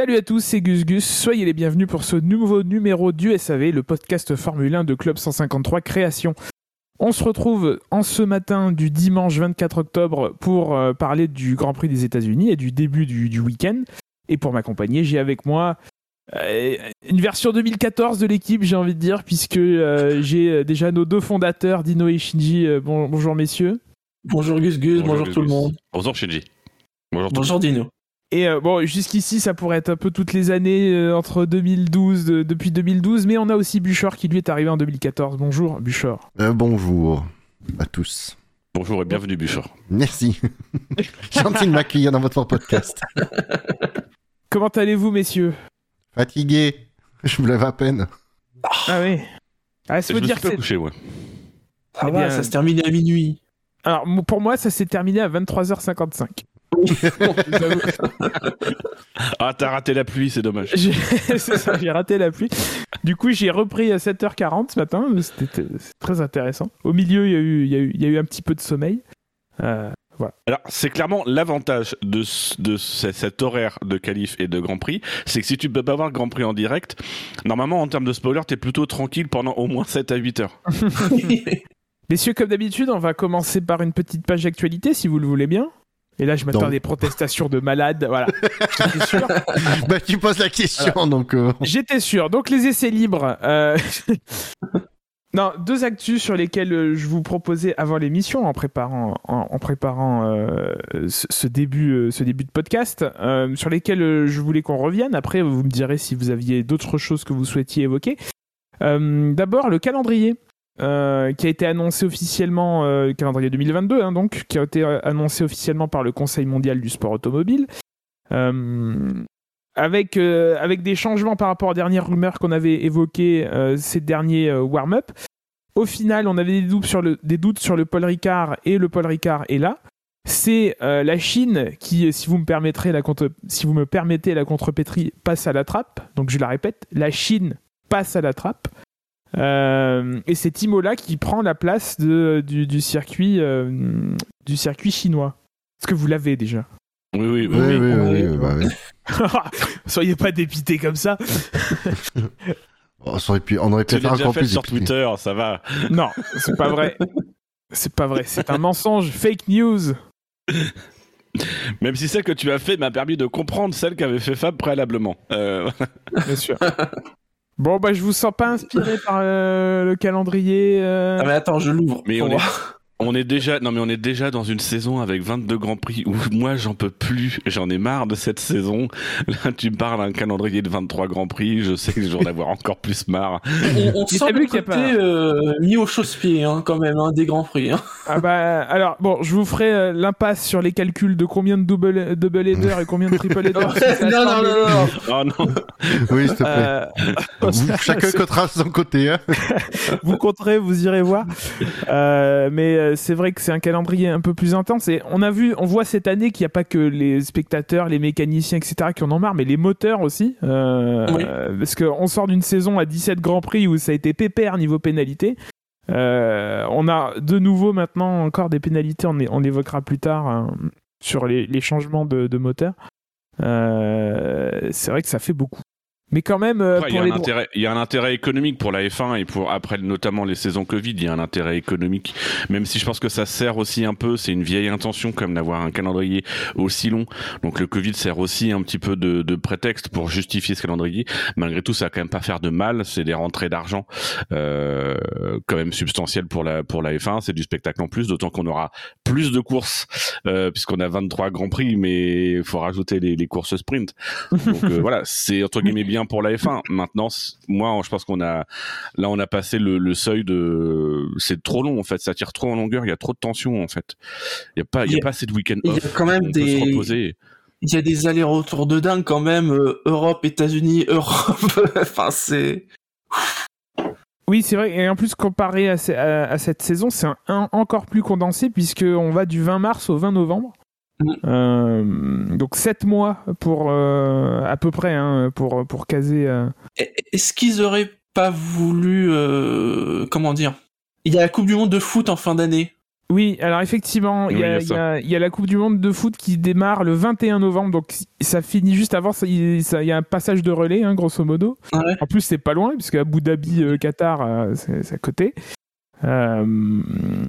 Salut à tous, c'est Gus Gus. Soyez les bienvenus pour ce nouveau numéro du SAV, le podcast Formule 1 de Club 153 Création. On se retrouve en ce matin du dimanche 24 octobre pour euh, parler du Grand Prix des États-Unis et du début du, week-end. Et pour m'accompagner, j'ai avec moi euh, une version 2014 de l'équipe, j'ai envie de dire, puisque euh, j'ai déjà nos deux fondateurs, Dino et Shinji. bonjour messieurs. Bonjour Gus Gus, bonjour, tout le monde. Bonjour Shinji. Bonjour, bonjour Dino. Et euh, bon, jusqu'ici, ça pourrait être un peu toutes les années euh, entre 2012, depuis 2012, mais on a aussi Buchor qui lui est arrivé en 2014. Bonjour, Buchor. Euh, bonjour à tous. Bonjour et bienvenue, Buchor. Merci. Gentil de m'accueillir dans votre podcast. Comment allez-vous, messieurs? Fatigué. Je me lève à peine. Ah oui. Ah, ça veut dire que couché, ouais. Ah eh bien, ça se termine à minuit. Alors, pour moi, ça s'est terminé à 23h55. Ah, t'as raté la pluie, c'est dommage. c'est ça, j'ai raté la pluie. Du coup, j'ai repris à 7h40 ce matin. C'était très intéressant. Au milieu, il y, a eu, il, y a eu, il y a eu un petit peu de sommeil. Euh, voilà. Alors, c'est clairement l'avantage de, de cet horaire de qualif et de Grand Prix, c'est que si tu peux pas voir le Grand Prix en direct, normalement, en termes de spoiler, t'es plutôt tranquille pendant au moins 7 à 8 heures. Messieurs, comme d'habitude, on va commencer par une petite page d'actualité, si vous le voulez bien. Et là, je m'attends à des protestations de malades. Voilà. J'étais sûr. bah, tu poses la question, donc. Euh. J'étais sûr. Donc, les essais libres. Euh, non, deux actus sur lesquels euh, je vous proposais avant l'émission, en préparant, en, préparant ce, début, ce début de podcast, sur lesquels je voulais qu'on revienne. Après, vous me direz si vous aviez d'autres choses que vous souhaitiez évoquer. D'abord, le calendrier. Euh, qui a été annoncé officiellement, euh, calendrier 2022, hein, donc, qui a été euh, annoncé officiellement par le Conseil mondial du sport automobile, avec, avec des changements par rapport aux dernières rumeurs qu'on avait évoquées ces derniers warm-up. Au final, on avait des doutes, sur le, des doutes sur le Paul Ricard et le Paul Ricard est là. C'est la Chine qui, si vous me permettrez la contre, si vous me permettez la contrepétrie, passe à la trappe. Donc je la répète, la Chine passe à la trappe. Euh, et c'est Imola qui prend la place de, du, circuit, euh, du circuit chinois. Est-ce que vous l'avez déjà? Oui, oui, oui. oui, oui, bah Soyez pas dépité comme ça. Oh, on aurait pu, on aurait pu faire encore fait plus sur Twitter, ça va. Non, c'est pas vrai. C'est pas vrai. C'est un mensonge. Fake news. Même si celle que tu as fait m'a permis de comprendre celle qu'avait fait Fab préalablement. Euh... Bien sûr. Bon, bah, je vous sens pas inspiré par euh, le calendrier. Euh... Ah, mais attends, je l'ouvre. Mais on est, on est déjà, non mais on est déjà dans une saison avec 22 grands prix où moi j'en peux plus, j'en ai marre de cette saison. Là tu me parles d'un calendrier de 23 grands prix, je sais que je vais en avoir encore plus marre. On, on sent le côté euh, mis au chausse-pied hein, quand même hein, des grands prix. Hein. Ah bah alors bon, je vous ferai euh, l'impasse sur les calculs de combien de double double header et combien de triple header. non, non, non, non, Oh non. Oui, s'il te plaît. Euh... chacun comptera son côté. Hein. vous compterez, vous irez voir. Euh, mais euh, c'est vrai que c'est un calendrier un peu plus intense. Et on a vu, on voit cette année qu'il n'y a pas que les spectateurs, les mécaniciens, etc., qui en ont marre, mais les moteurs aussi. Euh, parce qu'on sort d'une saison à 17 Grands Prix où ça a été pépère niveau pénalité. on a de nouveau maintenant encore des pénalités, on, on évoquera plus tard hein, sur les, changements de, de moteur. c'est vrai que ça fait beaucoup. Mais quand même, euh, il, y a un intérêt, il y a un intérêt économique pour la F1 et pour après notamment les saisons Covid, il y a un intérêt économique. Même si je pense que ça sert aussi un peu, c'est une vieille intention comme d'avoir un calendrier aussi long. Donc le Covid sert aussi un petit peu de, de, prétexte pour justifier ce calendrier. Malgré tout, ça va quand même pas faire de mal. C'est des rentrées d'argent euh, quand même substantielles pour la pour la F1. C'est du spectacle en plus, d'autant qu'on aura plus de courses euh, puisqu'on a 23 grands prix, mais il faut rajouter les, les courses sprint. Donc euh, voilà, c'est entre guillemets bien pour la F1. Maintenant, moi, je pense qu'on a, là, on a passé le, seuil de, c'est trop long en fait, ça tire trop en longueur, il y a trop de tension en fait. Il y a pas, il y, a pas assez de week-end off. Il y a quand même des. Il y a des allers-retours de dingue quand même, euh, Europe, États-Unis, Europe. enfin, c'est. Oui, c'est vrai. Et en plus, comparé à, cette saison, c'est encore plus condensé puisqu'on va du 20 mars au 20 novembre. Euh, donc 7 mois pour euh, à peu près hein, pour pour caser. Euh. Est-ce qu'ils auraient pas voulu comment dire? Il y a la Coupe du Monde de foot en fin d'année. Oui, alors effectivement, il y, a la Coupe du Monde de foot qui démarre le 21 novembre, donc ça finit juste avant, il y a un passage de relais, hein, grosso modo. En plus, c'est pas loin, puisque Abu Dhabi, euh, Qatar, euh, c'est à côté. Euh,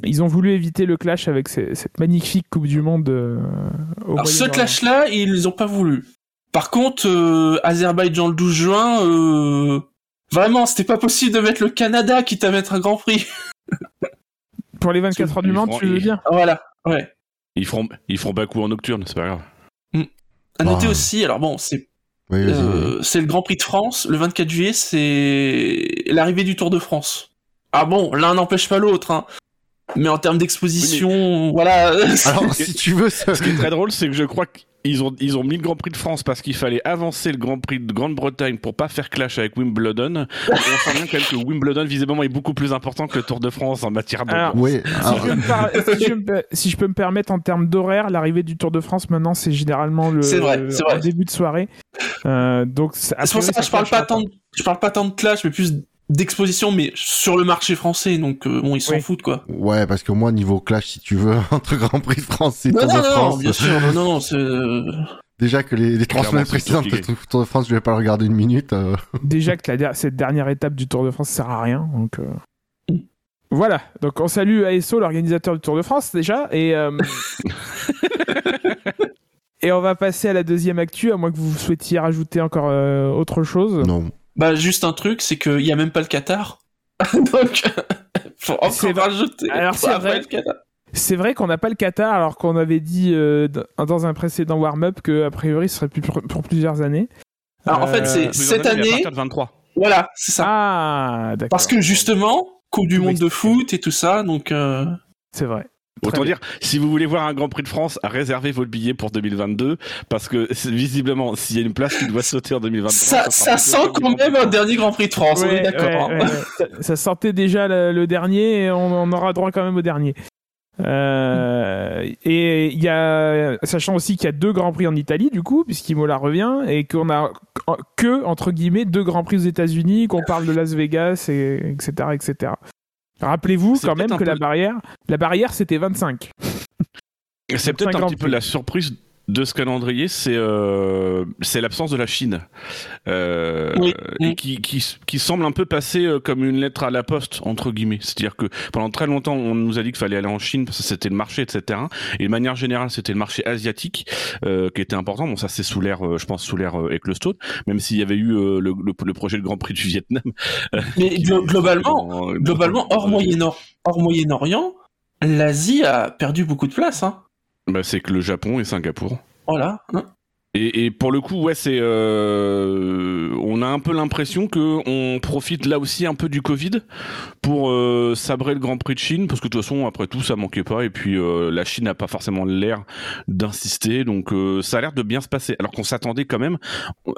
ils ont voulu éviter le clash avec cette magnifique Coupe du Monde. alors ce clash-là, ils n'ont pas voulu. Par contre, Azerbaïdjan le 12 juin, vraiment, c'était pas possible de mettre le Canada quitte à mettre un Grand Prix. Pour les 24 heures du Mans, tu veux dire Voilà, ouais. Ils feront, ils feront Bakou en nocturne, c'est pas grave. Hmm. À noter aussi, alors bon, c'est euh, c'est le Grand Prix de France. Le 24 juillet, c'est l'arrivée du Tour de France. Ah bon, l'un n'empêche pas l'autre, hein. Mais en termes d'exposition, voilà. Alors, si tu veux, ce qui est très drôle, c'est que je crois que ils ont, ils ont mis le Grand Prix de France parce qu'il fallait avancer le Grand Prix de Grande-Bretagne pour pas faire clash avec Wimbledon. on sent bien quand même que Wimbledon, visiblement, est beaucoup plus important que le Tour de France en matière de. oui, si, je peux me permettre en termes d'horaire, l'arrivée du Tour de France maintenant, c'est généralement le, vrai, début de soirée. Euh, donc, c'est pour ça que je parle pas tant, je parle pas tant de clash, mais plus d'exposition, mais sur le marché français, donc euh, bon, ils s'en foutent quoi. Ouais, parce que moi, niveau clash, si tu veux, entre Grand Prix de France et Tour de France. Non, bien sûr, non, non, c'est. Euh, Déjà que les, trois semaines précédentes, le Tour de France, je vais pas le regarder une minute. Euh. Déjà que la, cette dernière étape du Tour de France sert à rien, donc. Voilà, donc on salue ASO, l'organisateur du Tour de France déjà, et et on va passer à la deuxième actu, à moins que vous souhaitiez rajouter encore autre chose. Non. Bah, juste un truc, c'est qu'il n'y a même pas le Qatar. Donc, faut encore rajouter. Alors, c'est vrai. C'est vrai qu'on n'a pas le Qatar, alors qu'on avait dit euh, dans un précédent warm-up qu'a priori ce serait plus pour, plusieurs années. Alors en fait, c'est euh, cette année. 23. Voilà, c'est ça. Ah, d'accord. Parce que justement, Coupe du Monde de foot et tout ça, donc. Euh, c'est vrai. Autant dire, si vous voulez voir un Grand Prix de France, réservez votre billet pour 2022, parce que visiblement, s'il y a une place qui doit sauter en 2023... Ça, ça, sent quand même un dernier Grand Prix de France, on est d'accord. Hein. ça, sortait déjà le, dernier, et on, aura droit quand même au dernier. Euh, et il y a, sachant aussi qu'il y a deux grands prix en Italie du coup, puisqu'Imola revient, et qu'on a que entre guillemets deux grands prix aux États-Unis, qu'on parle de Las Vegas, et, etc., etc. Rappelez-vous quand même que la barrière, la barrière c'était 25. C'est peut-être un petit peu la surprise de ce calendrier, c'est euh, c'est l'absence de la Chine, euh, et qui, qui, qui, semble un peu passer euh, comme une lettre à la poste entre guillemets. C'est-à-dire que pendant très longtemps, on nous a dit qu'il fallait aller en Chine parce que c'était le marché, etc. Et de manière générale, c'était le marché asiatique euh, qui était important. Bon, ça c'est sous l'ère, euh, je pense sous l'ère Ecclestone, même s'il y avait eu le, le, le, projet de Grand Prix du Vietnam. Mais globalement, globalement hors Moyen-Orient, hors Moyen-Orient, l'Asie a perdu beaucoup de place. Hein. Bah, c'est que le Japon et Singapour. Voilà. Et, et, pour le coup, ouais, c'est, euh, on a un peu l'impression que on profite là aussi un peu du Covid pour euh, sabrer le Grand Prix de Chine, parce que de toute façon, après tout, ça manquait pas, et puis euh, la Chine n'a pas forcément l'air d'insister, donc euh, ça a l'air de bien se passer. Alors qu'on s'attendait quand même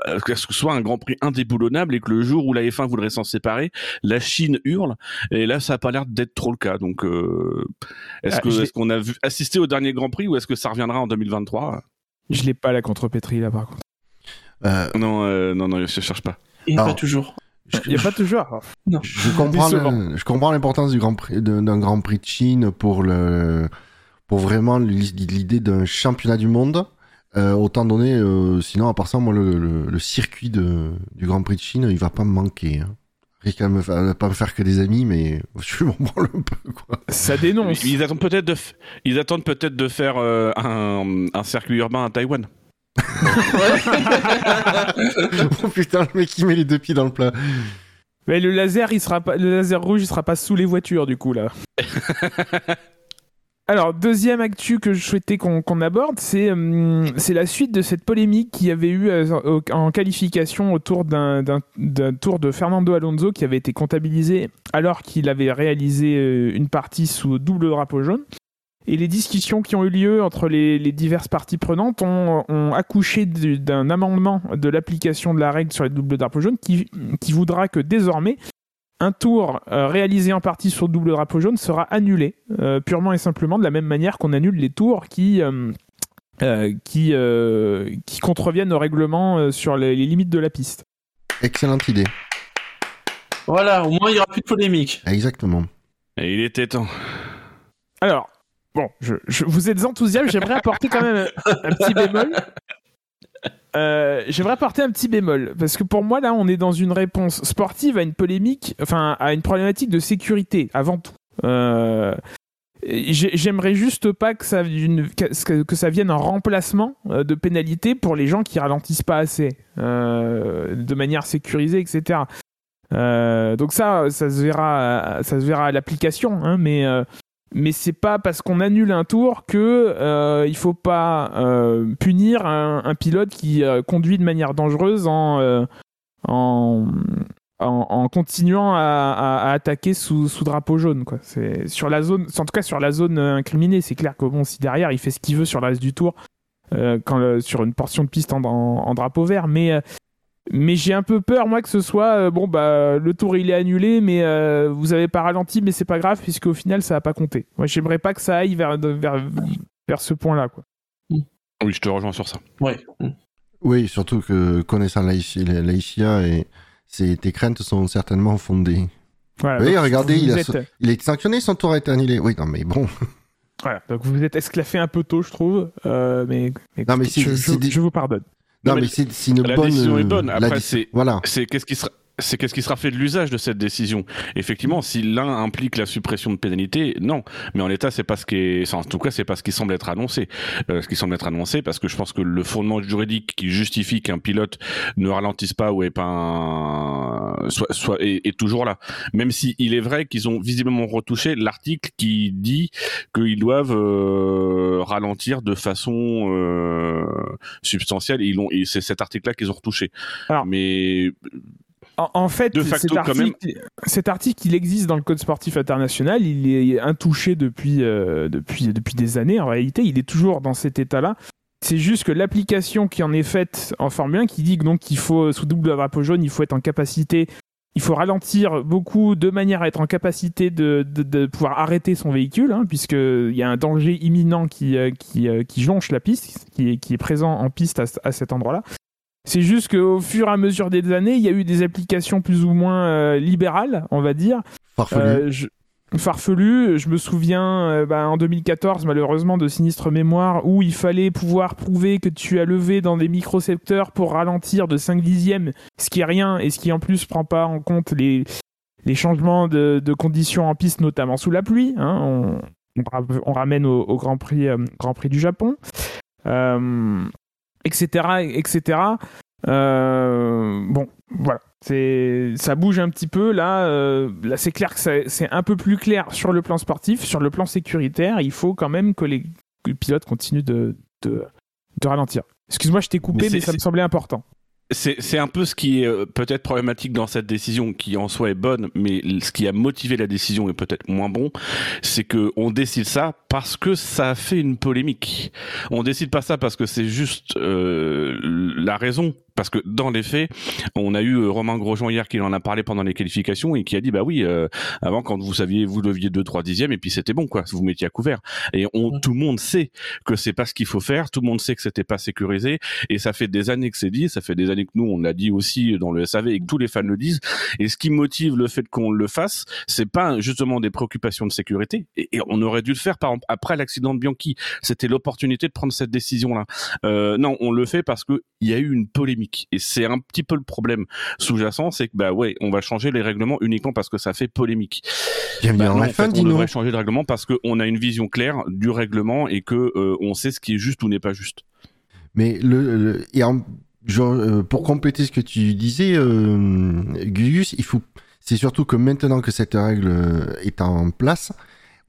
à ce que ce soit un Grand Prix indéboulonnable et que le jour où la F1 voudrait s'en séparer, la Chine hurle, et là, ça a pas l'air d'être trop le cas. Donc, euh, est-ce ah, que est-ce qu'on a vu assister au dernier Grand Prix ou est-ce que ça reviendra en 2023 je l'ai pas la contrepétrie là par contre. Euh... Non, euh, non, non, je cherche pas. Il n'y a pas toujours. Il n'y a pas toujours. Non. Je comprends, je comprends l'importance du Grand Prix, d'un Grand Prix de Chine pour le, pour vraiment l'idée d'un championnat du monde. Euh, autant donné, euh, sinon à part ça, moi le, le, circuit de, du Grand Prix de Chine, il va pas me manquer. Hein. Risque à ne pas me faire que des amis, mais je m'en branle un peu quoi. Ça dénonce. Ils attendent peut-être de, ils attendent peut-être de faire euh, un, un circuit urbain à Taïwan. oh putain, le mec qui met les deux pieds dans le plat. Mais le laser, il sera pas, le laser rouge, il sera pas sous les voitures du coup là. Alors, deuxième actu que je souhaitais qu'on aborde, euh, c'est la suite de cette polémique qui avait eu euh, en qualification autour d'un tour de Fernando Alonso qui avait été comptabilisé alors qu'il avait réalisé euh, une partie sous double drapeau jaune. Et les discussions qui ont eu lieu entre les, diverses parties prenantes ont, ont accouché d'un amendement de l'application de la règle sur les doubles drapeaux jaunes qui, qui voudra que désormais un tour euh, réalisé en partie sur double drapeau jaune sera annulé, euh, purement et simplement de la même manière qu'on annule les tours qui, euh, qui, qui contreviennent au règlement sur les, limites de la piste. Excellente idée. Voilà, au moins il n'y aura plus de polémique. Exactement. Et il était temps. Alors, bon, je, vous êtes enthousiaste, j'aimerais apporter quand même un, petit bémol. Euh, j'aimerais apporter un petit bémol parce que pour moi là, on est dans une réponse sportive à une polémique, enfin à une problématique de sécurité avant tout. Euh, J'aimerais juste pas que ça, que ça, vienne en remplacement euh, de pénalités pour les gens qui ralentissent pas assez, de manière sécurisée, etc. Donc ça, ça se verra, ça se verra à l'application, hein, mais mais c'est pas parce qu'on annule un tour que il faut pas punir un, pilote qui conduit de manière dangereuse en en, en, continuant à, attaquer sous, drapeau jaune. Quoi. C'est sur la zone, en tout cas sur la zone euh, incriminée, c'est clair que bon, si derrière il fait ce qu'il veut sur le reste du tour, euh, quand sur une portion de piste en, drapeau vert, mais euh, mais j'ai un peu peur moi que ce soit bon bah le tour il est annulé, mais vous avez pas ralenti, mais c'est pas grave puisque au final ça a pas compté. Moi j'aimerais pas que ça aille vers vers, vers ce point-là quoi. Oui, je te rejoins sur ça. Ouais. Oui, surtout que connaissant l'ICIA et tes craintes sont certainement fondées. oui, regardez, il, a, il est sanctionné, son tour a été annulé. Oui, non, mais bon. Voilà, donc vous êtes esclaffé un peu tôt, je trouve. Euh, mais, non, mais je, je, vous pardonne. Non, mais, c'est une la bonne. Décision est bonne. Après, c'est voilà. c'est qu'est-ce qui sera c'est qu'est-ce qui sera fait de l'usage de cette décision Effectivement, si l'un implique la suppression de pénalité, non. Mais en l'état, c'est pas ce qui est, en tout cas, c'est pas ce qui semble être annoncé. Euh, ce qui semble être annoncé, parce que je pense que le fondement juridique qui justifie qu'un pilote ne ralentisse pas ou est pas un... soit, soit est, toujours là. Même si il est vrai qu'ils ont visiblement retouché l'article qui dit qu'ils doivent euh, ralentir de façon euh, substantielle. Ils ont, c'est cet article-là qu'ils ont retouché. Alors, mais en, fait, cet, article, il existe dans le Code sportif international, il est intouché depuis, euh, depuis, depuis des années. En réalité, il est toujours dans cet état-là. C'est juste que l'application qui en est faite en Formule 1, qui dit donc qu'il faut, sous double drapeau jaune, il faut être en capacité, il faut ralentir beaucoup de manière à être en capacité de, de, pouvoir arrêter son véhicule, hein, puisqu'il y a un danger imminent qui, euh, qui, euh, qui jonche la piste, qui est, qui est présent en piste à cet endroit-là. C'est juste qu'au fur et à mesure des années, il y a eu des applications plus ou moins euh, libérales, on va dire. Farfelues. Euh, je... Farfelu, je me souviens euh, bah, en 2014 malheureusement de sinistre mémoire où il fallait pouvoir prouver que tu as levé dans des micro-secteurs pour ralentir de 5 dixièmes, ce qui est rien et ce qui en plus prend pas en compte les, les changements de, de conditions en piste, notamment sous la pluie. Hein. On, on, ramène au, Grand, Prix, Grand Prix du Japon. Euh, etc., etc. Euh, bon, voilà. C'est, ça bouge un petit peu là. Euh, là, c'est clair que c'est un peu plus clair sur le plan sportif, sur le plan sécuritaire. Il faut quand même que les, pilotes continuent de, de, ralentir. Excuse-moi, je t'ai coupé, mais, ça me semblait important. C'est un peu ce qui est euh, peut-être problématique dans cette décision, qui en soi est bonne, mais ce qui a motivé la décision est peut-être moins bon, c'est que on décide ça parce que ça a fait une polémique. On décide pas ça parce que c'est juste euh, la raison parce que dans les faits, on a eu euh, Romain Grosjean hier qui en a parlé pendant les qualifications et qui a dit bah oui, euh, avant quand vous saviez vous deviez 2 3 dixièmes et puis c'était bon quoi, vous mettiez à couvert. Et on, tout le monde sait que c'est pas ce qu'il faut faire, tout le monde sait que c'était pas sécurisé. Et ça fait des années que c'est dit, ça fait des années que nous on l'a dit aussi dans le SAV et que tous les fans le disent. Et ce qui motive le fait qu'on le fasse, c'est pas justement des préoccupations de sécurité. Et, on aurait dû le faire par exemple après l'accident de Bianchi, c'était l'opportunité de prendre cette décision là. Euh, non, on le fait parce que il y a eu une polémique et c'est un petit peu le problème sous-jacent, c'est que bah ouais, on va changer les règlements uniquement parce que ça fait polémique. Bien, bah, en fait, on devrait changer le règlement parce qu'on a une vision claire du règlement et que euh, on sait ce qui est juste ou n'est pas juste. Mais le, et euh, pour compléter ce que tu disais, euh, Gus, il faut, c'est surtout que maintenant que cette règle euh, est en place,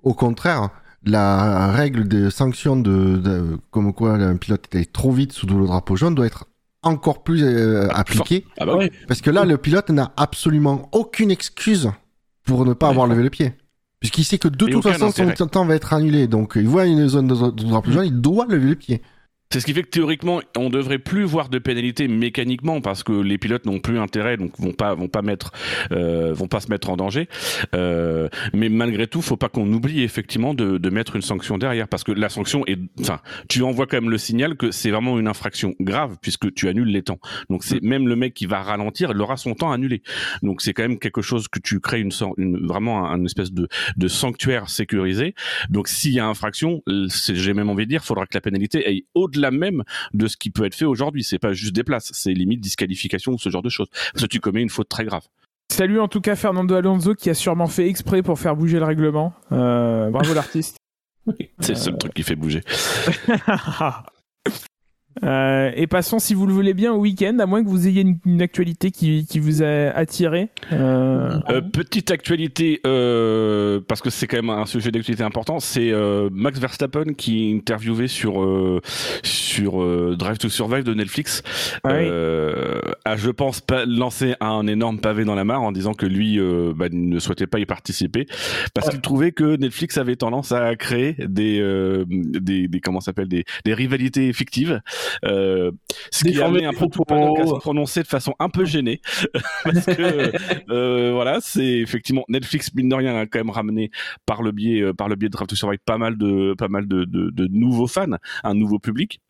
au contraire, la règle de sanction de, comme quoi un pilote était trop vite sous le drapeau jaune doit être encore plus euh, appliqué. Ah bah oui. Parce que là, le pilote n'a absolument aucune excuse pour ne pas avoir levé le pied. Puisqu'il sait que de toute façon, son temps va être annulé. Donc, il voit une zone de, drapeau jaune, il doit lever le pied. C'est ce qui fait que théoriquement, on devrait plus voir de pénalités mécaniquement parce que les pilotes n'ont plus intérêt, donc vont pas vont pas mettre euh, vont pas se mettre en danger. Euh, mais malgré tout, faut pas qu'on oublie effectivement de, de, mettre une sanction derrière parce que la sanction est, enfin, tu envoies quand même le signal que c'est vraiment une infraction grave puisque tu annules les temps. Donc c'est mm. même le mec qui va ralentir, il aura son temps annulé. Donc c'est quand même quelque chose que tu crées une, une vraiment un, espèce de, de sanctuaire sécurisé. Donc s'il y a infraction, j'ai même envie de dire, faudra que la pénalité aille au-delà même de ce qui peut être fait aujourd'hui. C'est pas juste des places, c'est limite disqualification ou ce genre de choses. Parce que tu commets une faute très grave. Salut en tout cas Fernando Alonso qui a sûrement fait exprès pour faire bouger le règlement. Euh, bravo l'artiste. c'est le seul truc qui fait bouger. Euh, et passons, si vous le voulez bien, au week-end, à moins que vous ayez une, actualité qui, qui, vous a attiré. Euh... Euh, petite actualité, euh, parce que c'est quand même un sujet d'actualité important, c'est Max Verstappen qui est interviewé sur sur Drive to Survive de Netflix. Ah a, je pense, lancé un énorme pavé dans la mare en disant que lui bah, ne souhaitait pas y participer parce qu'il trouvait que Netflix avait tendance à créer des des, des comment s'appelle des, des rivalités fictives. Euh, ce qui a amené un peu tout à se prononcer de façon un peu gênée. Parce que euh, voilà c'est effectivement Netflix mine de rien a quand même ramené par le biais euh, par le biais de Draft to Survive pas mal de pas mal de, de, de nouveaux fans un nouveau public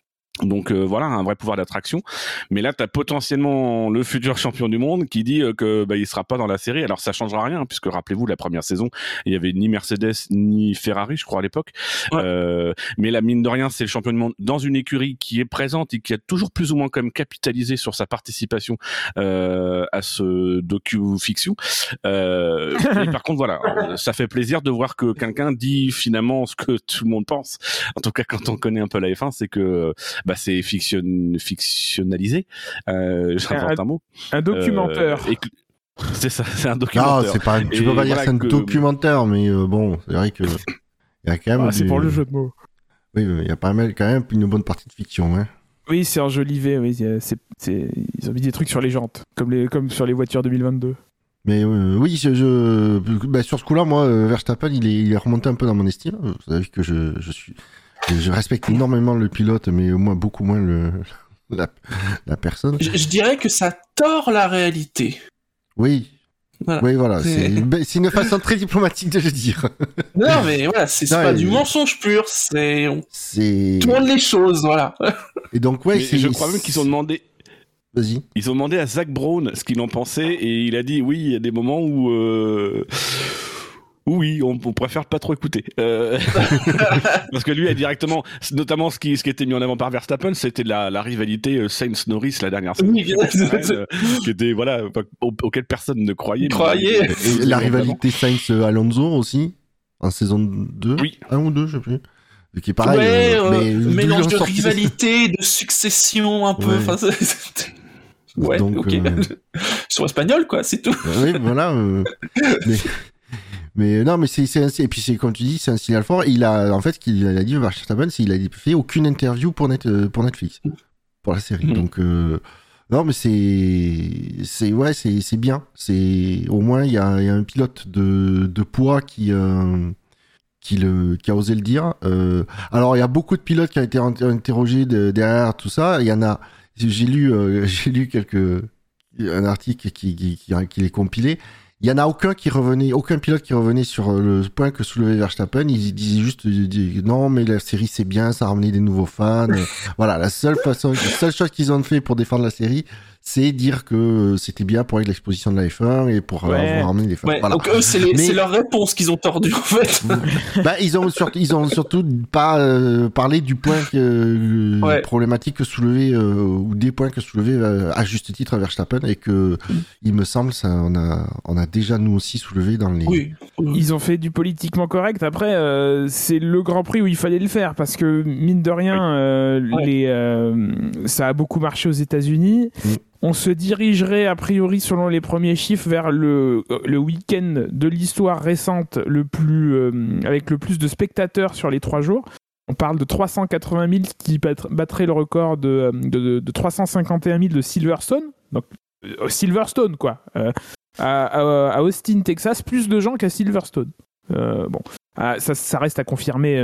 donc euh, voilà, un vrai pouvoir d'attraction. Mais là, tu as potentiellement le futur champion du monde qui dit euh, que bah, il sera pas dans la série. Alors ça changera rien, puisque rappelez-vous, la première saison, il y avait ni Mercedes ni Ferrari, je crois à l'époque. Euh, mais la mine de rien, c'est le champion du monde dans une écurie qui est présente et qui a toujours plus ou moins quand même capitalisé sur sa participation à ce docu-fiction. par contre, voilà, ça fait plaisir de voir que quelqu'un dit finalement ce que tout le monde pense. En tout cas, quand on connaît un peu la F1, c'est que bah, c'est fiction, fictionnalisé. Euh, un, un mot. Un documentaire. Euh, c'est ça, c'est un documentaire. Non, c'est pas. Tu peux pas dire c'est un documentaire, mais euh, bon, c'est vrai que il y a quand même. Ah, c'est pour le jeu de mots. Oui, il y a pas mal quand même une bonne partie de fiction, hein. Oui, c'est enjolivé. Oui, c'est, ils ont mis des trucs sur les jantes, comme les, comme sur les voitures 2022. Mais euh, oui, je, je... Bah, sur ce coup-là, moi, Verstappen, il est, il est remonté un peu dans mon estime. Vous savez que je, je suis, je respecte énormément le pilote, mais moi beaucoup moins le, la, la personne. Je, dirais que ça tord la réalité. Oui. Oui, voilà. C'est une façon très diplomatique de le dire. Non, mais voilà, c'est pas du mensonge pur, c'est. Le monde les choses, voilà. Et donc, ouais, je crois même qu'ils ont demandé. Vas-y. Ils ont demandé à Zach Brown ce qu'il en pensait et il a dit oui, il y a des moments où. Euh oui, on, préfère pas trop écouter. Euh... Parce que lui a directement, notamment ce qui, ce qui était mis en avant par Verstappen, c'était la, la rivalité euh, Sainz-Norris la dernière saison. Oui, euh, qui était, voilà, auquel personne ne croyait. Croyait. Et la rivalité Sainz-Alonso aussi, en saison 2. Oui. Un ou deux, je sais plus. Qui est pareil. Ouais, euh, mais mélange de rivalité, de succession un peu. Ouais. ouais, Donc, ok. Euh... Sur espagnol, quoi, c'est tout. Oui, voilà. mais... Mais non, mais c'est et puis c'est comme tu dis, c'est un signal fort. Il a en fait qu'il a dit Verstappen, c'est qu'il a fait aucune interview pour net euh, pour Netflix pour la série. Mm. Donc euh, non, mais c'est c'est ouais, c'est c'est bien. C'est au moins il y a, y a un pilote de de poids qui euh, qui le qui a osé le dire. Euh, alors il y a beaucoup de pilotes qui ont été interrogés derrière tout ça. Il y en a. J'ai lu j'ai lu quelques un article qui qui, qui, qui les compilé il y en a aucun qui revenait, aucun pilote qui revenait sur le point que soulevait Verstappen. Il disait juste non, mais la série c'est bien, ça a ramené des nouveaux fans. voilà, la seule façon, la seule chose qu'ils ont fait pour défendre la série, c'est dire que c'était bien pour l'exposition de la F1 et pour euh, avoir ramené les fans. Donc eux, c'est leur réponse qu'ils ont tordu en fait. bah, ils ont surtout, ils ont surtout pas euh, parlé du point que, euh, problématique que soulevait ou des points que soulevait à juste titre Verstappen et que il me semble ça on a on a déjà nous aussi soulevé dans les. Oui. Ils ont fait du politiquement correct. Après, c'est le Grand Prix où il fallait le faire parce que mine de rien, les ça a beaucoup marché aux États-Unis. Mm on se dirigerait a priori selon les premiers chiffres vers le, euh, week-end de l'histoire récente le plus, euh, avec le plus de spectateurs sur les trois jours. On parle de 380 000 qui battrait le record de, de, de 351 000 de Silverstone. Donc euh, Silverstone quoi. à, Austin, Texas, plus de gens qu'à Silverstone. bon, ah, ça, ça, reste à confirmer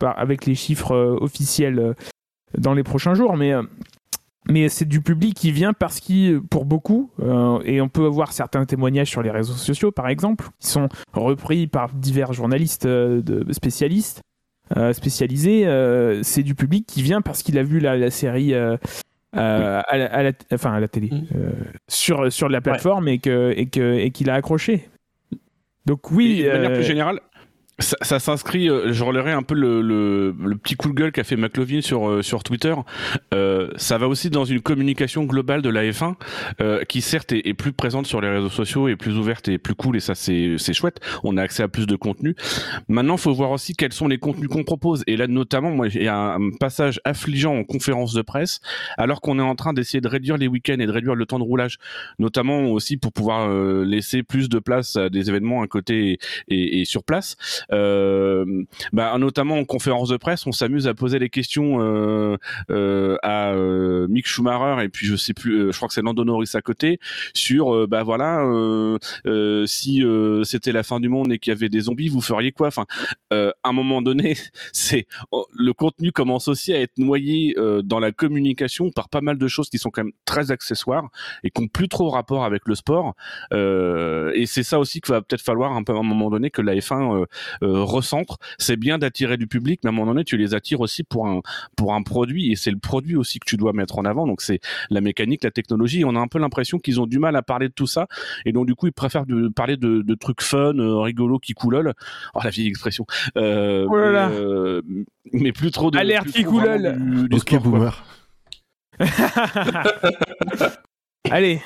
avec les chiffres officiels dans les prochains jours, mais mais c'est du public qui vient parce qu'il, pour beaucoup, euh, et on peut avoir certains témoignages sur les réseaux sociaux, par exemple, qui sont repris par divers journalistes euh, de, spécialistes, euh, spécialisés, c'est du public qui vient parce qu'il a vu la, série à la, enfin à la télé, mm. sur, sur la plateforme et qu'il et que, et qu'il a accroché. Donc oui. de manière plus générale, ça, ça s'inscrit, euh, je relèverai un peu le, le, le, petit coup de gueule qu'a fait McLovin sur, euh, sur Twitter. Euh, ça va aussi dans une communication globale de la F1 euh, qui certes est, est, plus présente sur les réseaux sociaux et plus ouverte et plus cool et ça c'est chouette. On a accès à plus de contenu. Maintenant, faut voir aussi quels sont les contenus qu'on propose. Et là, notamment, moi, il y a un passage affligeant en conférence de presse alors qu'on est en train d'essayer de réduire les week-ends et de réduire le temps de roulage, notamment aussi pour pouvoir laisser plus de place à des événements à côté et, et sur place. Euh, bah, notamment en conférence de presse, on s'amuse à poser les questions euh, euh, à Mick Schumacher et puis je sais plus, je crois que c'est Lando Norris à côté sur bah voilà si c'était la fin du monde et qu'il y avait des zombies, vous feriez quoi? Enfin, à un moment donné, c'est oh, le contenu commence aussi à être noyé dans la communication par pas mal de choses qui sont quand même très accessoires et qui ont plus trop rapport avec le sport. et c'est ça aussi qu'il va peut-être falloir un peu à un moment donné que la F1 euh, recentre. C'est bien d'attirer du public, mais à un moment donné, tu les attires aussi pour un pour un produit et c'est le produit aussi que tu dois mettre en avant. Donc c'est la mécanique, la technologie. on a un peu l'impression qu'ils ont du mal à parler de tout ça et donc du coup ils préfèrent de, parler de, de trucs fun, euh, rigolos, qui coulolent. Oh la vieille expression. Euh, oh là là. Mais, plus trop de alerte qui coulole. Ok boomer. Allez,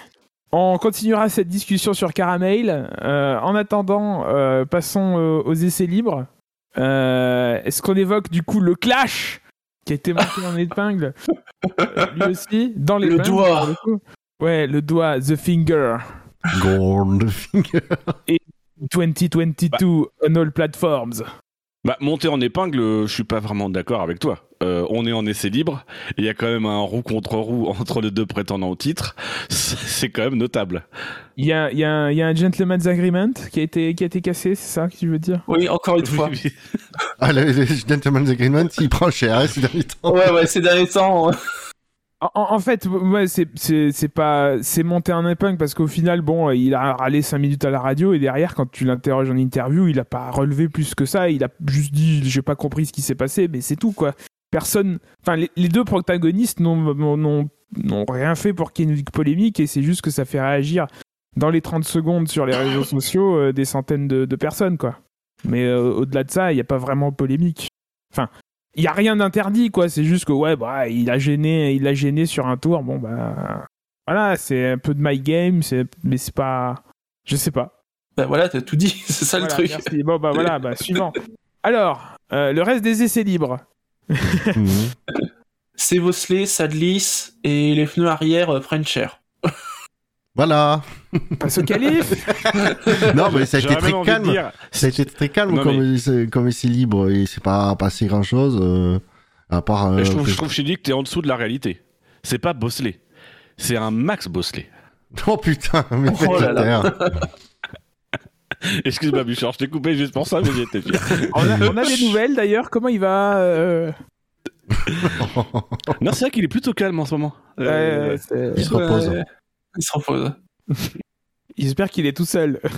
on continuera cette discussion sur Caramel. Euh, en attendant, euh, passons euh, aux essais libres. Est-ce qu'on évoque du coup le clash qui a été monté en épingle lui aussi dans les le doigt ouais le doigt the finger the finger et 2022 bah. on all platforms bah, monter en épingle, je suis pas vraiment d'accord avec toi. Euh, on est en essai libre, il y a quand même un roue contre roue entre les deux prétendants au titre, c'est quand même notable. Il y a, y, a, y a, un gentleman's agreement qui a été, qui a été cassé, c'est ça que tu veux dire? Oui, encore une fois. ah, le, gentleman's agreement, il prend cher hein, ces derniers temps. Ouais, ouais, ces derniers temps. En, fait, ouais, c'est pas c'est monté en épingle parce qu'au final, bon, il a râlé 5 minutes à la radio et derrière, quand tu l'interroges en interview, il a pas relevé plus que ça. Il a juste dit, j'ai pas compris ce qui s'est passé, mais c'est tout quoi. Personne, enfin, les, deux protagonistes n'ont rien fait pour qu'il y ait une polémique et c'est juste que ça fait réagir dans les 30 secondes sur les réseaux sociaux euh, des centaines de, personnes quoi. Mais euh, au-delà de ça, il n'y a pas vraiment de polémique. Enfin, il y a rien d'interdit quoi. C'est juste que ouais bah il a gêné il a gêné sur un tour. Bon bah voilà c'est un peu de my game c'est mais c'est pas je sais pas. Bah voilà t'as tout dit c'est ça le truc. bon bah voilà bah suivant. Alors euh, le reste des essais libres. C'est Vosley Sadlis et les pneus arrière euh, prennent cher voilà. Passe au calife. non, mais ça a été très calme. Ça a été très calme comme, comme c'est libre et c'est pas passé grand chose. Euh, à part. Euh, je trouve, que... je trouve, que t'es en dessous de la réalité. C'est pas Bosley. C'est un Max Bosley. Oh putain, mais oh là Excuse-moi, Bouchard, je t'ai coupé juste pour ça, mais j'étais fier. on, a, on a des nouvelles d'ailleurs. Comment il va euh Non, c'est vrai qu'il est plutôt calme en ce moment. il se repose. Il se repose. J'espère qu'il est tout seul.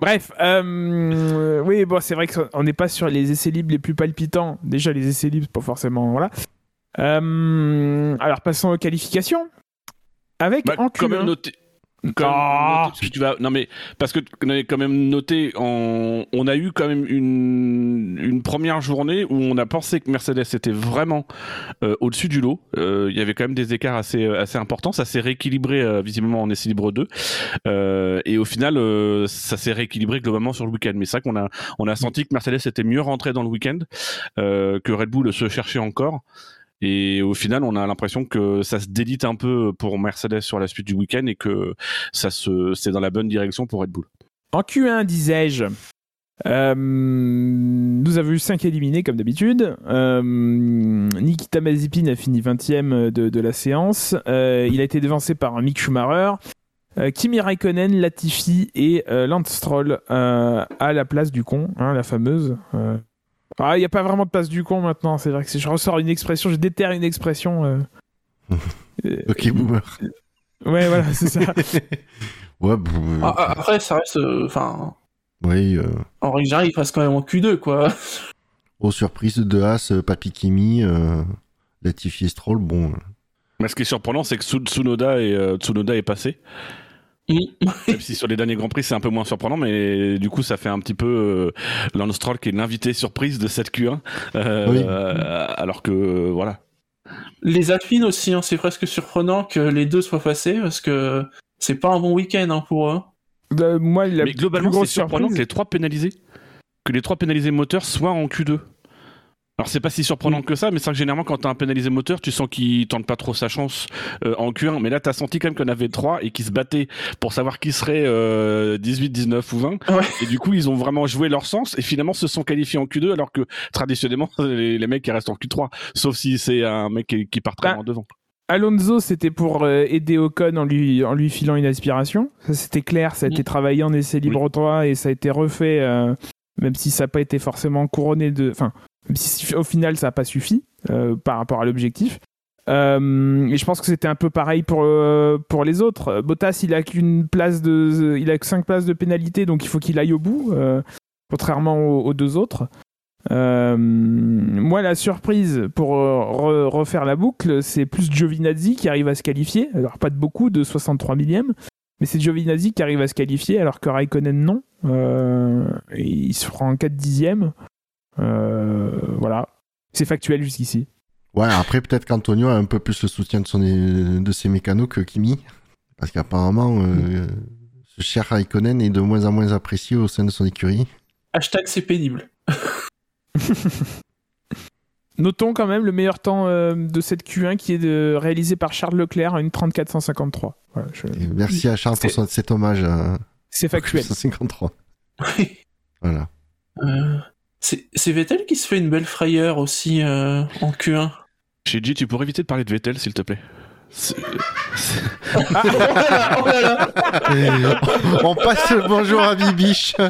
Bref, euh, oui, bon, c'est vrai qu'on n'est pas sur les essais libres les plus palpitants. Déjà, les essais libres, pas forcément, voilà. Euh, alors, passons aux qualifications. Avec bah, en quand même ah. tu vas non mais parce que on avait quand même noté on, on a eu quand même une, une première journée où on a pensé que Mercedes était vraiment euh, au-dessus du lot. Euh, il y avait quand même des écarts assez assez importants. Ça s'est rééquilibré euh, visiblement en essai libre 2 et au final ça s'est rééquilibré globalement sur le week-end. Mais ça qu'on a on a senti que Mercedes était mieux rentré dans le week-end que Red Bull se cherchait encore et au final, on a l'impression que ça se délite un peu pour Mercedes sur la suite du week-end et que ça se, c'est dans la bonne direction pour Red Bull. En Q1, disais-je, euh, nous avons eu 5 éliminés comme d'habitude. Euh, Nikita Mazepin a fini 20ème de, la séance. Euh, il a été devancé par Mick Schumacher. Kimi Raikkonen, Latifi et Lance Stroll à la place du con, hein, la fameuse Ah, il n'y a pas vraiment de passe du con maintenant. C'est vrai que si je ressors une expression, je déterre une expression. Euh, ok, boomer. Ouais, voilà, c'est ça. ouais, ah, ah, après, ça reste. Enfin. oui. En règle générale, il passe quand même en Q2, quoi. Aux surprises de As, Papi Kimi, Latifi Stroll, bon. Mais ce qui est surprenant, c'est que Tsunoda, est, Tsunoda est passé. Même si sur les derniers Grands Prix c'est un peu moins surprenant, mais du coup ça fait un petit peu euh, Lance Stroll qui est l'invité surprise de cette Q1, euh, alors que voilà. Les Alpines aussi, hein, c'est presque surprenant que les deux soient passés parce que c'est pas un bon week-end hein, pour eux. Bah, moi, mais globalement c'est surprenant que les trois pénalisés, que les trois pénalisés moteurs soient en Q2. Alors c'est pas si surprenant que ça, mais c'est que généralement quand t'as un pénalisé moteur, tu sens qu'il tente pas trop sa chance euh, en Q1. Mais là t'as senti quand même qu'on avait trois et qu'ils se battaient pour savoir qui serait 18, euh, 19 ou 20. Et du coup ils ont vraiment joué leur sens et finalement se sont qualifiés en Q2 alors que traditionnellement les, mecs qui restent en Q3, sauf si c'est un mec qui, part très bah, loin devant. Alonso, c'était pour euh, aider Ocon en lui, en lui filant une aspiration. Ça, c'était clair. Ça a été travaillé en essai libre 3 et ça a été refait, même si ça n'a pas été forcément couronné de. Enfin, si au final ça n'a pas suffi euh, par rapport à l'objectif. Euh, et je pense que c'était un peu pareil pour euh, pour les autres. Bottas, il a qu'une place de, il a que 5 places de pénalité, donc il faut qu'il aille au bout, contrairement aux, deux autres. moi, la surprise pour refaire la boucle, c'est plus Giovinazzi qui arrive à se qualifier. Alors pas de beaucoup, de 63 millième, mais c'est Giovinazzi qui arrive à se qualifier, alors que Raikkonen non. il se fera en 4 dixièmes. Euh, voilà, c'est factuel jusqu'ici. Ouais, après peut-être qu'Antonio a un peu plus le soutien de, son, de ses mécanos que Kimi. Parce qu'apparemment, euh, ce cher Raikkonen est de moins en moins apprécié au sein de son écurie. Hashtag c'est pénible. Notons quand même le meilleur temps euh, de cette Q1 qui est de, réalisé par Charles Leclerc à une 3453. Merci à Charles pour cet hommage à... C'est factuel. 153. voilà. C'est Vettel qui se fait une belle frayeur aussi euh, en Q1. Shiji, tu pourrais éviter de parler de Vettel, s'il te plaît on passe le bonjour à Bibiche.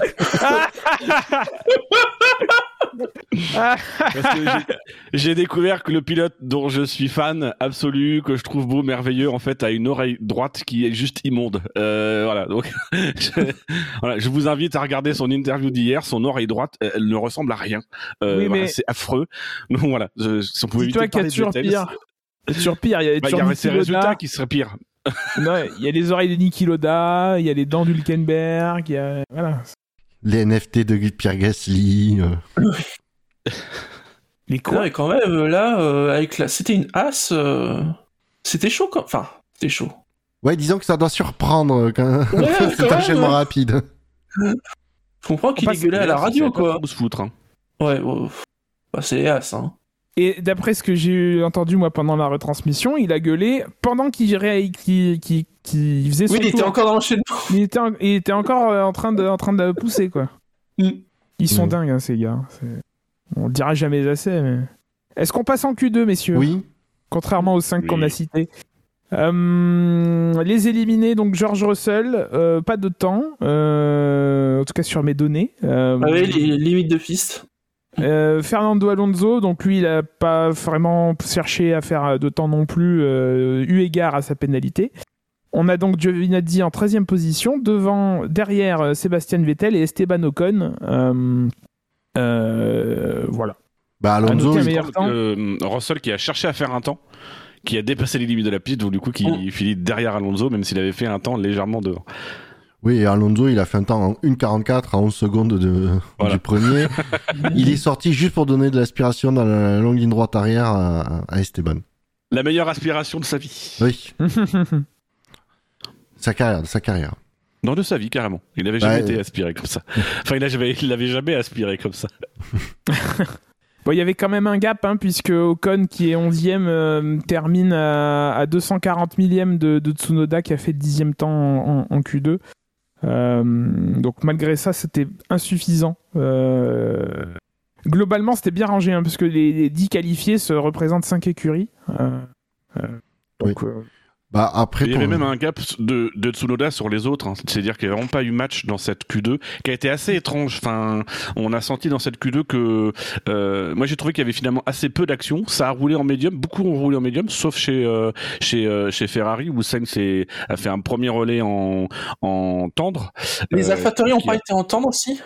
J'ai découvert que le pilote dont je suis fan absolu, que je trouve beau, merveilleux, en fait, a une oreille droite qui est juste immonde. Euh, voilà, donc je, voilà, je vous invite à regarder son interview d'hier. Son oreille droite, elle ne ressemble à rien. Euh, mais... C'est affreux. Donc voilà, si on pouvait éviter de parler de pire. Sur pire, il y a, bah, y ces résultats qui seraient pires. il y a les oreilles de Niki Loda, il y a les dents d'Hulkenberg, il y a voilà les NFT de Pierre Gasly. Euh. les quoi et quand même, là, euh, avec la... c'était une as. Euh, c'était chaud, quand... enfin, c'était chaud. Ouais, disons que ça doit surprendre quand c'est enchaînement rapide. Je comprends qu'il est gueulé à la radio, quoi. se foutre. Hein. Ouais, bah, c'est les as, hein. Et d'après ce que j'ai entendu moi pendant la retransmission, il a gueulé pendant qu'il faisait son Oui, il était encore dans l'enchaînement. Il était, il était encore euh, en train de, en train de pousser quoi. Mm. Ils sont mm. dingues hein, ces gars. On le dira jamais assez. Mais... Est-ce qu'on passe en Q2 messieurs? Oui. Contrairement aux 5 qu'on a cités. Euh, les éliminés, donc George Russell, euh, pas de temps, en tout cas sur mes données. ah oui, les limites de piste. Euh, Fernando Alonso, donc lui, il n'a pas vraiment cherché à faire de temps non plus, euh, eu égard à sa pénalité. On a donc Giovinazzi en 13e position, devant, derrière euh, Sébastien Vettel et Esteban Ocon. voilà. Bah Alonso, Russell qui a cherché à faire un temps, qui a dépassé les limites de la piste, donc du coup qui oh. finit derrière Alonso, même s'il avait fait un temps légèrement devant. Oui, Alonso, il a fait un temps en 1,44 à 11 secondes de, du premier. il est sorti juste pour donner de l'aspiration dans la longue ligne droite arrière à, Esteban. La meilleure aspiration de sa vie. Oui. sa carrière, de sa carrière. Non, de sa vie, carrément. Il n'avait jamais bah, été aspiré comme ça. Enfin, il n'avait jamais aspiré comme ça. Bon, il y avait quand même un gap, hein, puisque Ocon, qui est 11e, euh, termine à, 240 millième de, Tsunoda, qui a fait 10e temps en Q2. Euh, donc malgré ça, c'était insuffisant. Euh, globalement, c'était bien rangé, hein, parce que les, 10 qualifiés se représentent 5 écuries. Euh, donc, Bah après, il y avait même un gap de, de Tsunoda sur les autres. Hein. C'est-à-dire qu'il n'y a vraiment pas eu match dans cette Q2 qui a été assez étrange. Enfin, on a senti dans cette Q2 que euh, moi j'ai trouvé qu'il y avait finalement assez peu d'action. Ça a roulé en médium, beaucoup ont roulé en médium, sauf chez euh, chez euh, chez Ferrari où Sainz a fait un premier relais en en tendre. Les euh, AlphaTauri n'ont pas été en tendre aussi?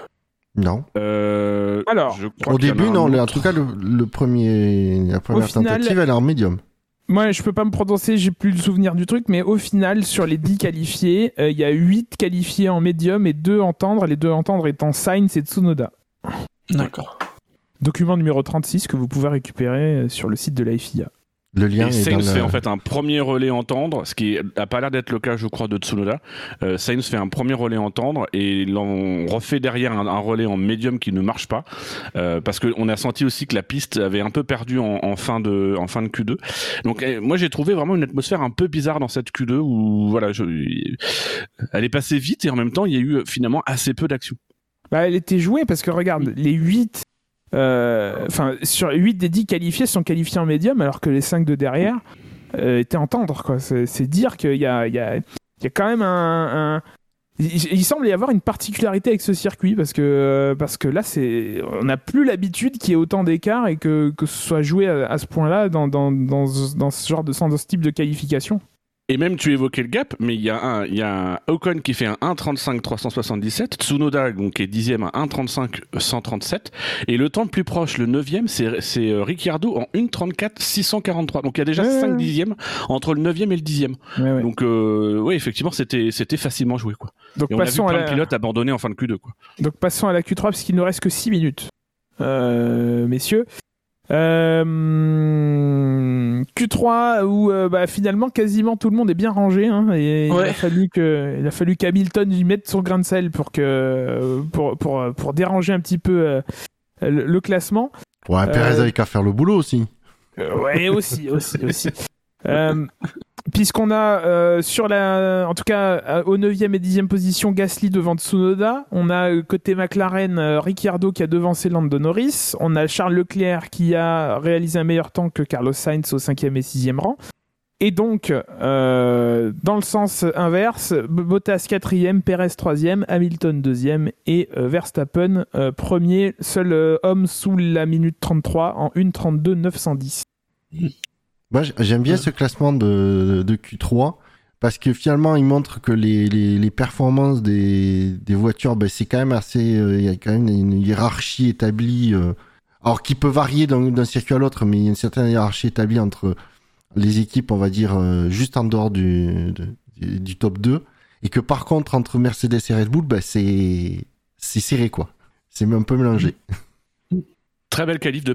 Non. Alors, au début, non. En tout cas, le, premier, la première tentative, elle est en médium. Moi, je peux pas me prononcer, j'ai plus le souvenir du truc, mais au final, sur les 10 qualifiés, euh, il y a 8 qualifiés en médium et 2 en tendre, les 2 en tendre étant Sainz et Tsunoda. D'accord. Document numéro 36 que vous pouvez récupérer euh, sur le site de la FIA. Le lien et Sainz fait en fait un premier relais entendre, ce qui n'a pas l'air d'être le cas, je crois, de Tsunoda. Euh, Sainz fait un premier relais entendre et on refait derrière un, relais en médium qui ne marche pas euh, parce qu'on a senti aussi que la piste avait un peu perdu en, fin de en fin de Q2. Donc eh, moi j'ai trouvé vraiment une atmosphère un peu bizarre dans cette Q2 où voilà, je, elle est passée vite et en même temps il y a eu finalement assez peu d'action. Bah, elle était jouée parce que regarde, les 8 euh, enfin, sur 8 des 10 qualifiés sont qualifiés en médium, alors que les 5 de derrière euh, étaient en tendre. C'est dire qu'il y a, y, a, y a quand même un, Il, semble y avoir une particularité avec ce circuit parce que, parce que là, on n'a plus l'habitude qu'il y ait autant d'écart et que, que ce soit joué à, ce point-là dans, dans, dans, ce genre de, dans ce type de qualification. Et même, tu évoquais le gap, mais il y a un, il y a un Ocon qui fait un 1.35 377, Tsunoda donc qui est dixième à 1.35 137, et le temps le plus proche, le neuvième, c'est c'est euh, Ricciardo en 1.34 643. Donc il y a déjà 5 dixièmes entre le neuvième et le dixième. Donc euh, oui, effectivement, c'était c'était facilement joué quoi. Donc et on passons a vu plein à la... de pilotes abandonnés en fin de Q2 quoi. Donc passons à la Q3 parce qu'il ne reste que 6 minutes, euh, messieurs. Euh, Q3 où euh, bah, finalement quasiment tout le monde est bien rangé hein, et il a fallu que il a fallu qu'Hamilton y mette son grain de sel pour que pour pour, pour déranger un petit peu euh, le, classement. Ouais, Perez avait qu'à faire le boulot aussi. ouais, aussi aussi aussi. puisqu'on a euh, en tout cas euh, au 9e et 10e position Gasly devant Tsunoda, on a euh, côté McLaren Ricciardo qui a devancé Lando Norris, on a Charles Leclerc qui a réalisé un meilleur temps que Carlos Sainz au 5e et 6e rang. Et donc, dans le sens inverse, Bottas 4e, Perez 3e, Hamilton 2e et Verstappen 1er, seul homme sous la minute 33 en 1.32 910. Moi, j'aime bien ce classement de, de, Q3 parce que finalement, il montre que les, les, les performances des, des voitures, ben, c'est quand même assez. Euh, il y a quand même une hiérarchie établie. Euh, alors, qui peut varier d'un circuit à l'autre, mais il y a une certaine hiérarchie établie entre les équipes, on va dire, euh, juste en dehors du, du, du, top 2. Et que par contre, entre Mercedes et Red Bull, ben, c'est serré, quoi. C'est un peu mélangé. Très belle qualif de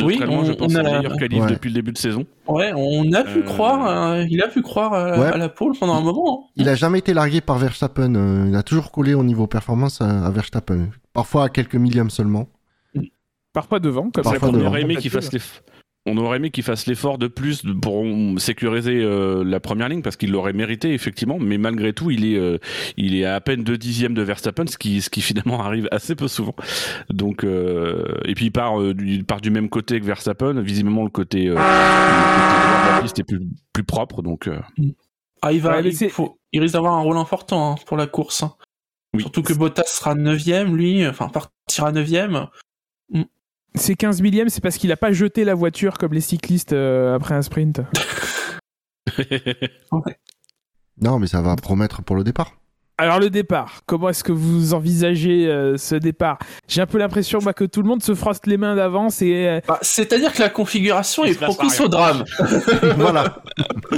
Oui, on, je pense, a... meilleur qualif depuis le début de saison. Ouais, on a pu euh, croire, euh, il a pu croire à, la pole pendant un moment. Hein. Il a jamais été largué par Verstappen. Euh, il a toujours collé au niveau performance à, Verstappen. Parfois à quelques millièmes seulement. Parfois devant, comme ça. On aurait aimé qu'il fasse les on aurait aimé qu'il fasse l'effort de plus pour sécuriser euh, la première ligne parce qu'il l'aurait mérité effectivement, mais malgré tout il est euh, il est à à peine deux dixièmes de Verstappen, ce qui ce qui finalement arrive assez peu souvent. Donc euh, et puis il part il part du même côté que Verstappen, visiblement le côté, le côté droit de la piste est plus plus propre donc. Ah il va il, il, risque d'avoir un rôle important hein, pour la course. Hein. Surtout que Bottas sera neuvième lui, enfin partira neuvième. C'est 15 millièmes, c'est parce qu'il n'a pas jeté la voiture comme les cyclistes euh, après un sprint. Non, mais ça va promettre pour le départ. Alors le départ, comment est-ce que vous envisagez euh, ce départ? J'ai un peu l'impression bah, que tout le monde se frotte les mains d'avance et... Euh, bah, c'est-à-dire que la configuration est propice au drame. voilà.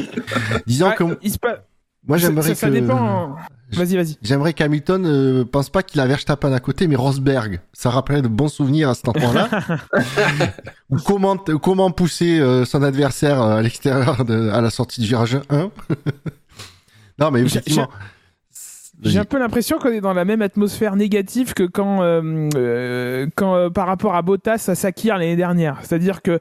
Disons que... Il se Moi j'aimerais que... Ça dépend... Vas-y, vas-y. J'aimerais qu'Hamilton euh, pense pas qu'il a Verstappen à côté, mais Rosberg. Ça rappelait de bons souvenirs à cet endroit-là. Ou comment, comment pousser euh, son adversaire euh, à l'extérieur à la sortie du virage 1. non, mais effectivement. J'ai un peu l'impression qu'on est dans la même atmosphère négative que quand, quand par rapport à Bottas à Sakir l'année dernière. C'est-à-dire que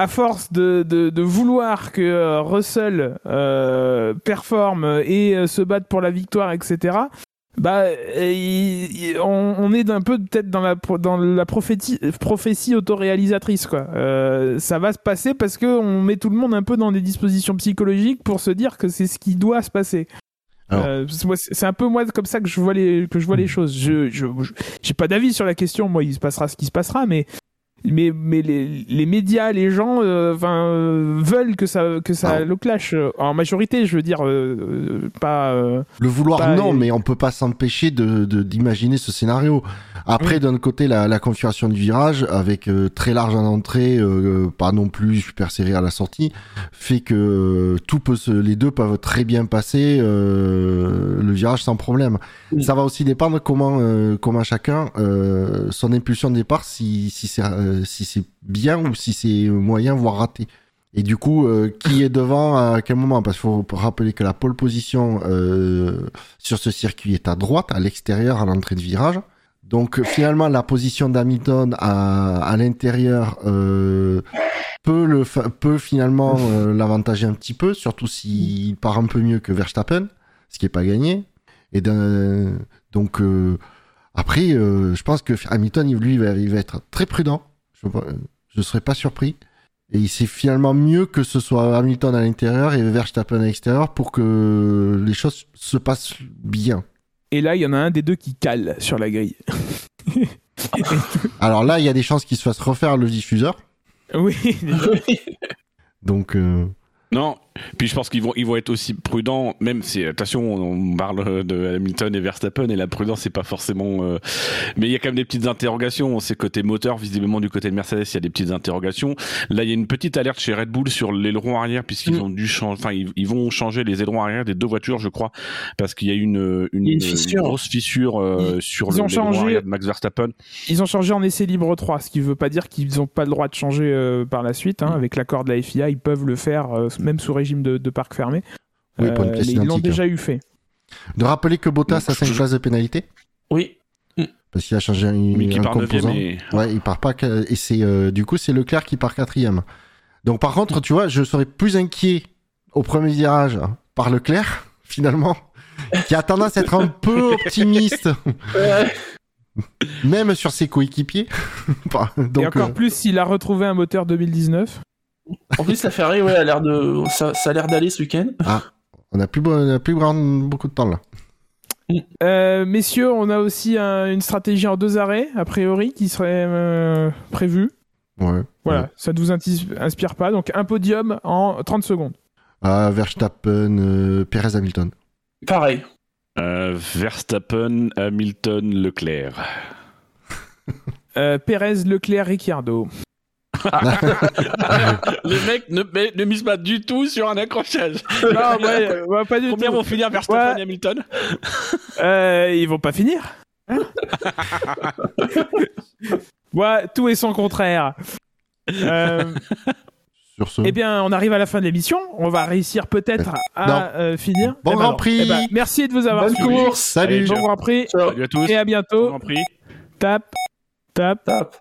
à force de, de, vouloir que euh, Russell euh, performe et euh, se batte pour la victoire, etc., bah, on, est un peu peut-être dans la, dans la prophétie, prophétie autoréalisatrice, quoi. Euh, ça va se passer parce qu'on met tout le monde un peu dans des dispositions psychologiques pour se dire que c'est ce qui doit se passer. Euh, c'est un peu moi comme ça que je vois les, que je vois les hmm. choses. Je, je, j'ai pas d'avis sur la question. Moi, il se passera ce qui se passera, mais mais, mais les, les, médias, les gens, euh, enfin, euh, veulent que ça, que ça ah. le clash. En majorité, je veux dire, euh, pas. le vouloir, non, mais on peut pas s'empêcher de, d'imaginer ce scénario. Après, d'un côté, la, la, configuration du virage, avec très large en entrée, pas non plus super serré à la sortie, fait que tout peut se, les deux peuvent très bien passer le virage sans problème. Ça va aussi dépendre comment, comment chacun, son impulsion de départ, si, si c'est euh, si c'est bien ou si c'est moyen, voire raté. Et du coup, euh, qui est devant à quel moment? Parce qu'il faut rappeler que la pole position euh, sur ce circuit est à droite, à l'extérieur, à l'entrée de virage. Donc finalement, la position d'Hamilton à, l'intérieur peut, le peut finalement l'avantager un petit peu, surtout s'il part un peu mieux que Verstappen, ce qui est pas gagné. Et donc après, je pense que Hamilton, lui, il va être très prudent je ne serais pas surpris. Et c'est finalement mieux que ce soit Hamilton à l'intérieur et Verstappen à l'extérieur pour que les choses se passent bien. Et là, il y en a un des deux qui cale sur la grille. Alors là, il y a des chances qu'il se fasse refaire le diffuseur. Oui. Donc. Euh, non, puis je pense qu'ils vont, ils vont être aussi prudents, même si, attention, on parle de Hamilton et Verstappen, et la prudence, c'est pas forcément. Euh, mais il y a quand même des petites interrogations. On sait côté moteur, visiblement, du côté de Mercedes, il y a des petites interrogations. Là, il y a une petite alerte chez Red Bull sur l'aileron arrière, puisqu'ils mm. ont dû changer, enfin, ils, vont changer les ailerons arrière des deux voitures, je crois, parce qu'il y a une, une, grosse fissure euh, sur le arrière de Max Verstappen. Ils ont changé en essai libre 3, ce qui veut pas dire qu'ils n'ont pas le droit de changer euh, par la suite. Hein, mm. Avec l'accord de la FIA, ils peuvent le faire, même sous régime de de parc fermé. Oui, pour une euh, ils l'ont déjà eu fait. De rappeler que Bottas a 5 places de pénalité Oui. Parce qu'il a changé un, Mais part composant. Ouais, il part pas. Et c'est euh, du coup c'est Leclerc qui part quatrième. Donc par contre, tu vois, je serais plus inquiet au premier virage par Leclerc finalement, qui a tendance à être un peu optimiste. Même sur ses coéquipiers. Donc, Et encore euh, plus s'il a retrouvé un moteur 2019. En plus, la Ferrari, ouais, a l'air de, ça, a l'air d'aller ce week-end. Ah, on a plus, on a plus beaucoup de temps là. Euh, messieurs, on a aussi une stratégie en deux arrêts, a priori, qui serait euh, prévue. Ouais. Voilà, ça ne vous inspire pas. Donc un podium en 30 secondes. Ah, Verstappen, euh, Perez, Hamilton. Pareil. Verstappen, Hamilton, Leclerc. Perez, Leclerc, Ricciardo. les mecs ne, ne misent pas du tout sur un accrochage. Non, ouais, ouais, pas du Combien vont finir Verstappen et Hamilton? Euh, Ils vont pas finir. Hein ouais, tout est son contraire. Euh... Sur ce... Eh bien, on arrive à la fin de l'émission. On va réussir peut-être à euh, finir. Bon eh ben Grand Prix. Eh ben, merci de vous avoir Bonne course. Salut. Bon Grand Prix. Salut à tous. Et à bientôt. Bon Grand Prix. Tap, tap, tap.